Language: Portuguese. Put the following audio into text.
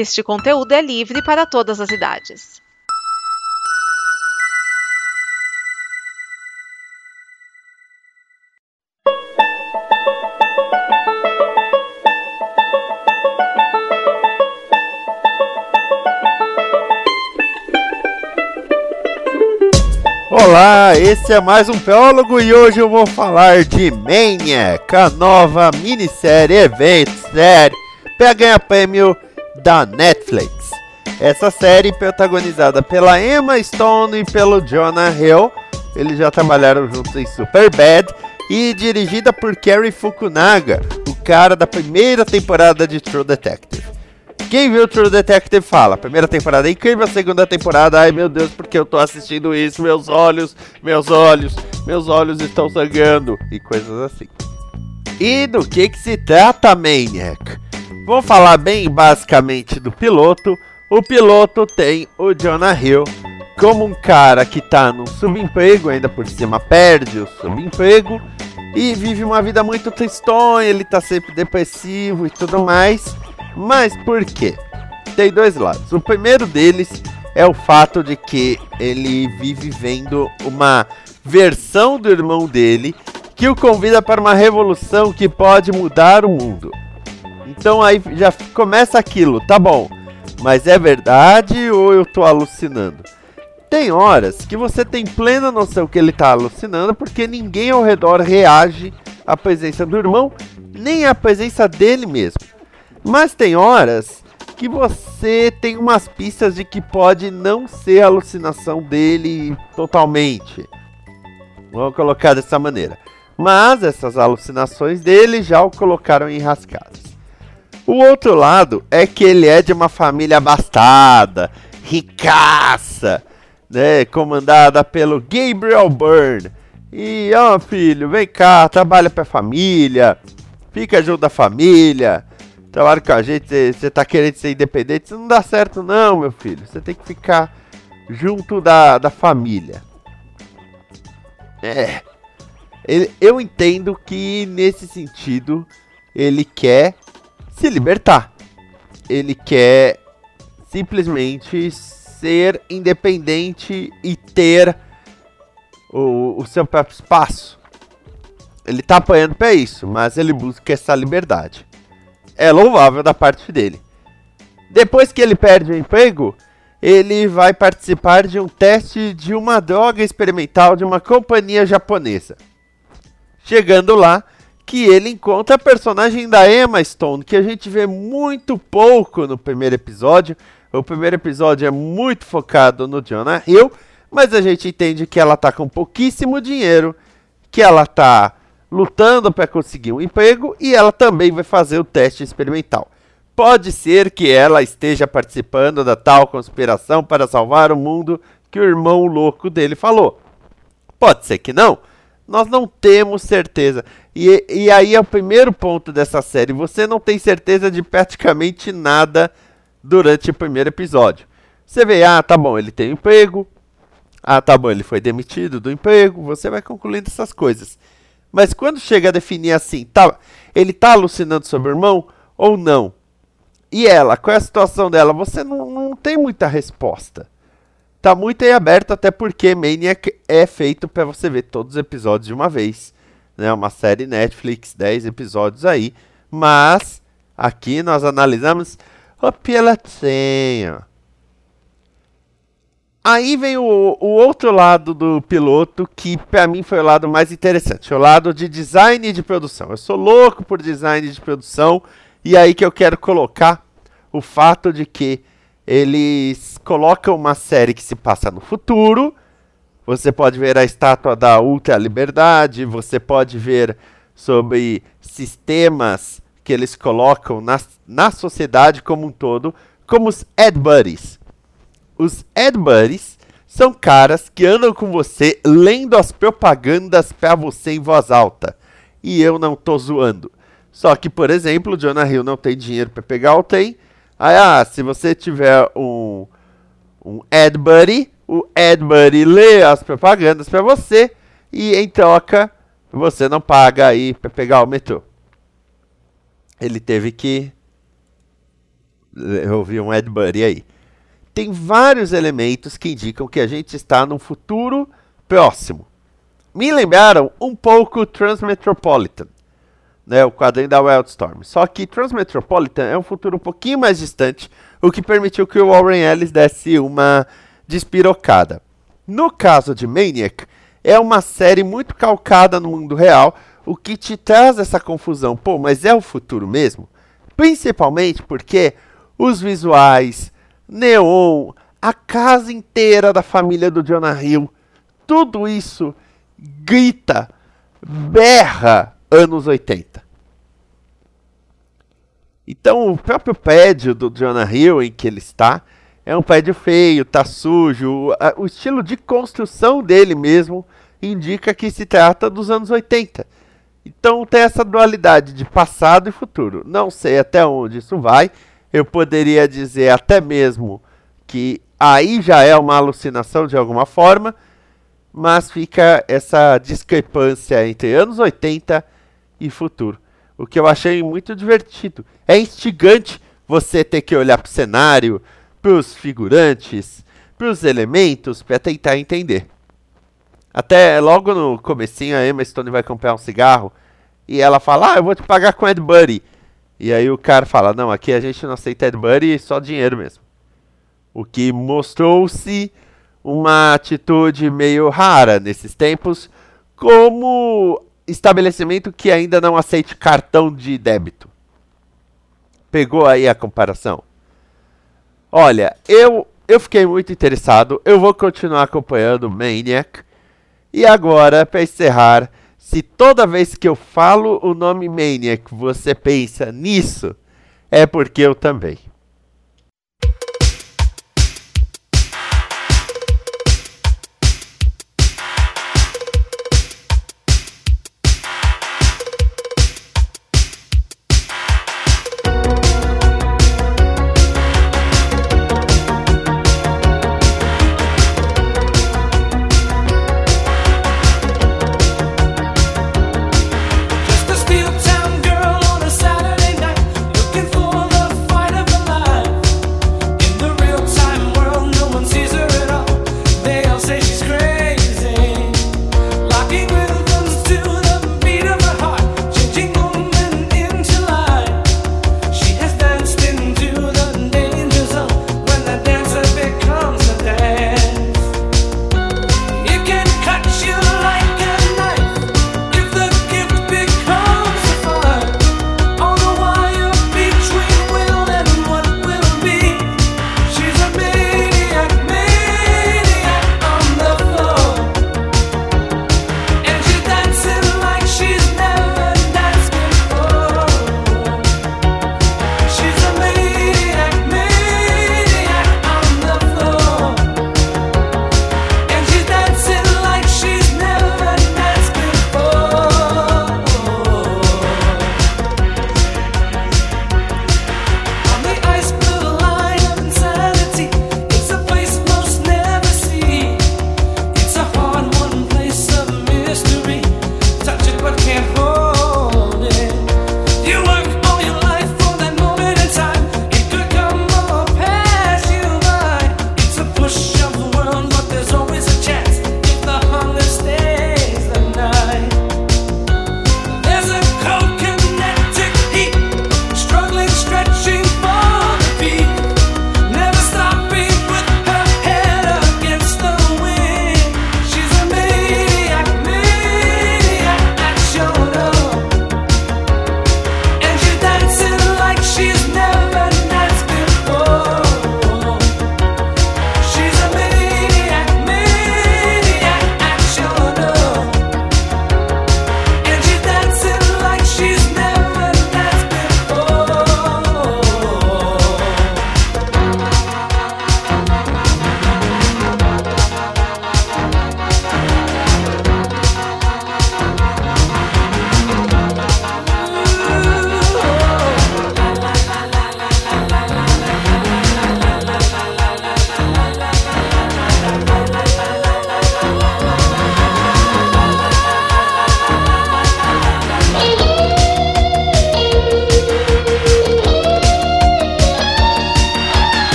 Este conteúdo é livre para todas as idades. Olá, esse é mais um Teólogo e hoje eu vou falar de Maniac, a nova minissérie evento série para ganhar prêmio da Netflix. Essa série protagonizada pela Emma Stone e pelo Jonah Hill, eles já trabalharam juntos em Superbad e dirigida por Kerry Fukunaga, o cara da primeira temporada de True Detective. Quem viu True Detective fala, primeira temporada é incrível, segunda temporada, ai meu Deus, porque eu tô assistindo isso, meus olhos, meus olhos, meus olhos estão sangrando, e coisas assim. E do que que se trata Maniac? Vou falar bem basicamente do piloto. O piloto tem o Jonah Hill como um cara que tá num subemprego, ainda por cima perde o subemprego e vive uma vida muito tristonha, ele tá sempre depressivo e tudo mais. Mas por quê? Tem dois lados. O primeiro deles é o fato de que ele vive vendo uma versão do irmão dele que o convida para uma revolução que pode mudar o mundo. Então aí já começa aquilo, tá bom. Mas é verdade ou eu tô alucinando? Tem horas que você tem plena noção que ele tá alucinando porque ninguém ao redor reage à presença do irmão, nem à presença dele mesmo. Mas tem horas que você tem umas pistas de que pode não ser alucinação dele totalmente. Vamos colocar dessa maneira. Mas essas alucinações dele já o colocaram em rascadas. O outro lado é que ele é de uma família abastada, ricaça, né, comandada pelo Gabriel Byrne. E ó, oh, filho, vem cá, trabalha pra família, fica junto da família, trabalha com a gente, você tá querendo ser independente, isso não dá certo não, meu filho. Você tem que ficar junto da, da família. É. Ele, eu entendo que nesse sentido ele quer se libertar. Ele quer simplesmente ser independente e ter o, o seu próprio espaço. Ele tá apanhando para isso, mas ele busca essa liberdade. É louvável da parte dele. Depois que ele perde o emprego, ele vai participar de um teste de uma droga experimental de uma companhia japonesa. Chegando lá, que ele encontra a personagem da Emma Stone, que a gente vê muito pouco no primeiro episódio. O primeiro episódio é muito focado no Jonah Hill, mas a gente entende que ela tá com pouquíssimo dinheiro, que ela tá lutando para conseguir um emprego e ela também vai fazer o teste experimental. Pode ser que ela esteja participando da tal conspiração para salvar o mundo que o irmão louco dele falou. Pode ser que não. Nós não temos certeza. E, e aí é o primeiro ponto dessa série. Você não tem certeza de praticamente nada durante o primeiro episódio. Você vê, ah, tá bom, ele tem emprego. Ah, tá bom, ele foi demitido do emprego. Você vai concluindo essas coisas. Mas quando chega a definir assim, tá, ele tá alucinando sobre o irmão ou não? E ela, qual é a situação dela? Você não, não tem muita resposta. Tá muito aí aberto, até porque Maniac é feito para você ver todos os episódios de uma vez né? Uma série Netflix, 10 episódios aí. Mas aqui nós analisamos o pilotinho. Aí vem o, o, outro lado do piloto, que para mim foi o lado mais interessante, o lado de design de produção. Eu sou louco por design de produção, e aí que eu quero colocar o fato de que eles colocam uma série que se passa no futuro, você pode ver a estátua da Ultra Liberdade, você pode ver sobre sistemas que eles colocam na, na sociedade como um todo, como os Ed Buddies. Os Ed Buddies são caras que andam com você lendo as propagandas para você em voz alta. E eu não tô zoando. Só que, por exemplo, o Jonah Hill não tem dinheiro para pegar o tem. Aí, ah, se você tiver um, um Ed Buddy, o Edbury lê as propagandas para você e em troca você não paga aí para pegar o metrô. Ele teve que Eu vi um Ed Buddy aí. Tem vários elementos que indicam que a gente está num futuro próximo. Me lembraram um pouco Transmetropolitan, né, o quadrinho da Wildstorm. Só que Transmetropolitan é um futuro um pouquinho mais distante, o que permitiu que o Warren Ellis desse uma despirocada. No caso de Maniac, é uma série muito calcada no mundo real, o que te traz essa confusão. Pô, mas é o futuro mesmo? Principalmente porque os visuais, neon, a casa inteira da família do Jonah Hill, tudo isso grita, berra anos 80. Então, o próprio prédio do Jonah Hill em que ele está é um prédio feio, tá sujo. O estilo de construção dele mesmo indica que se trata dos anos 80. Então tem essa dualidade de passado e futuro. Não sei até onde isso vai. Eu poderia dizer até mesmo que aí já é uma alucinação de alguma forma, mas fica essa discrepância entre anos 80 e futuro. O que eu achei muito divertido. É instigante você ter que olhar para o cenário, para os figurantes, para os elementos, para tentar entender. Até logo no comecinho a Emma Stone vai comprar um cigarro e ela fala, ah, eu vou te pagar com Ed Buddy. E aí o cara fala, não, aqui a gente não aceita Ed Buddy, só dinheiro mesmo. O que mostrou-se uma atitude meio rara nesses tempos, como estabelecimento que ainda não aceite cartão de débito. Pegou aí a comparação? Olha, eu, eu fiquei muito interessado. Eu vou continuar acompanhando Maniac. E agora, para encerrar, se toda vez que eu falo o nome Maniac você pensa nisso, é porque eu também.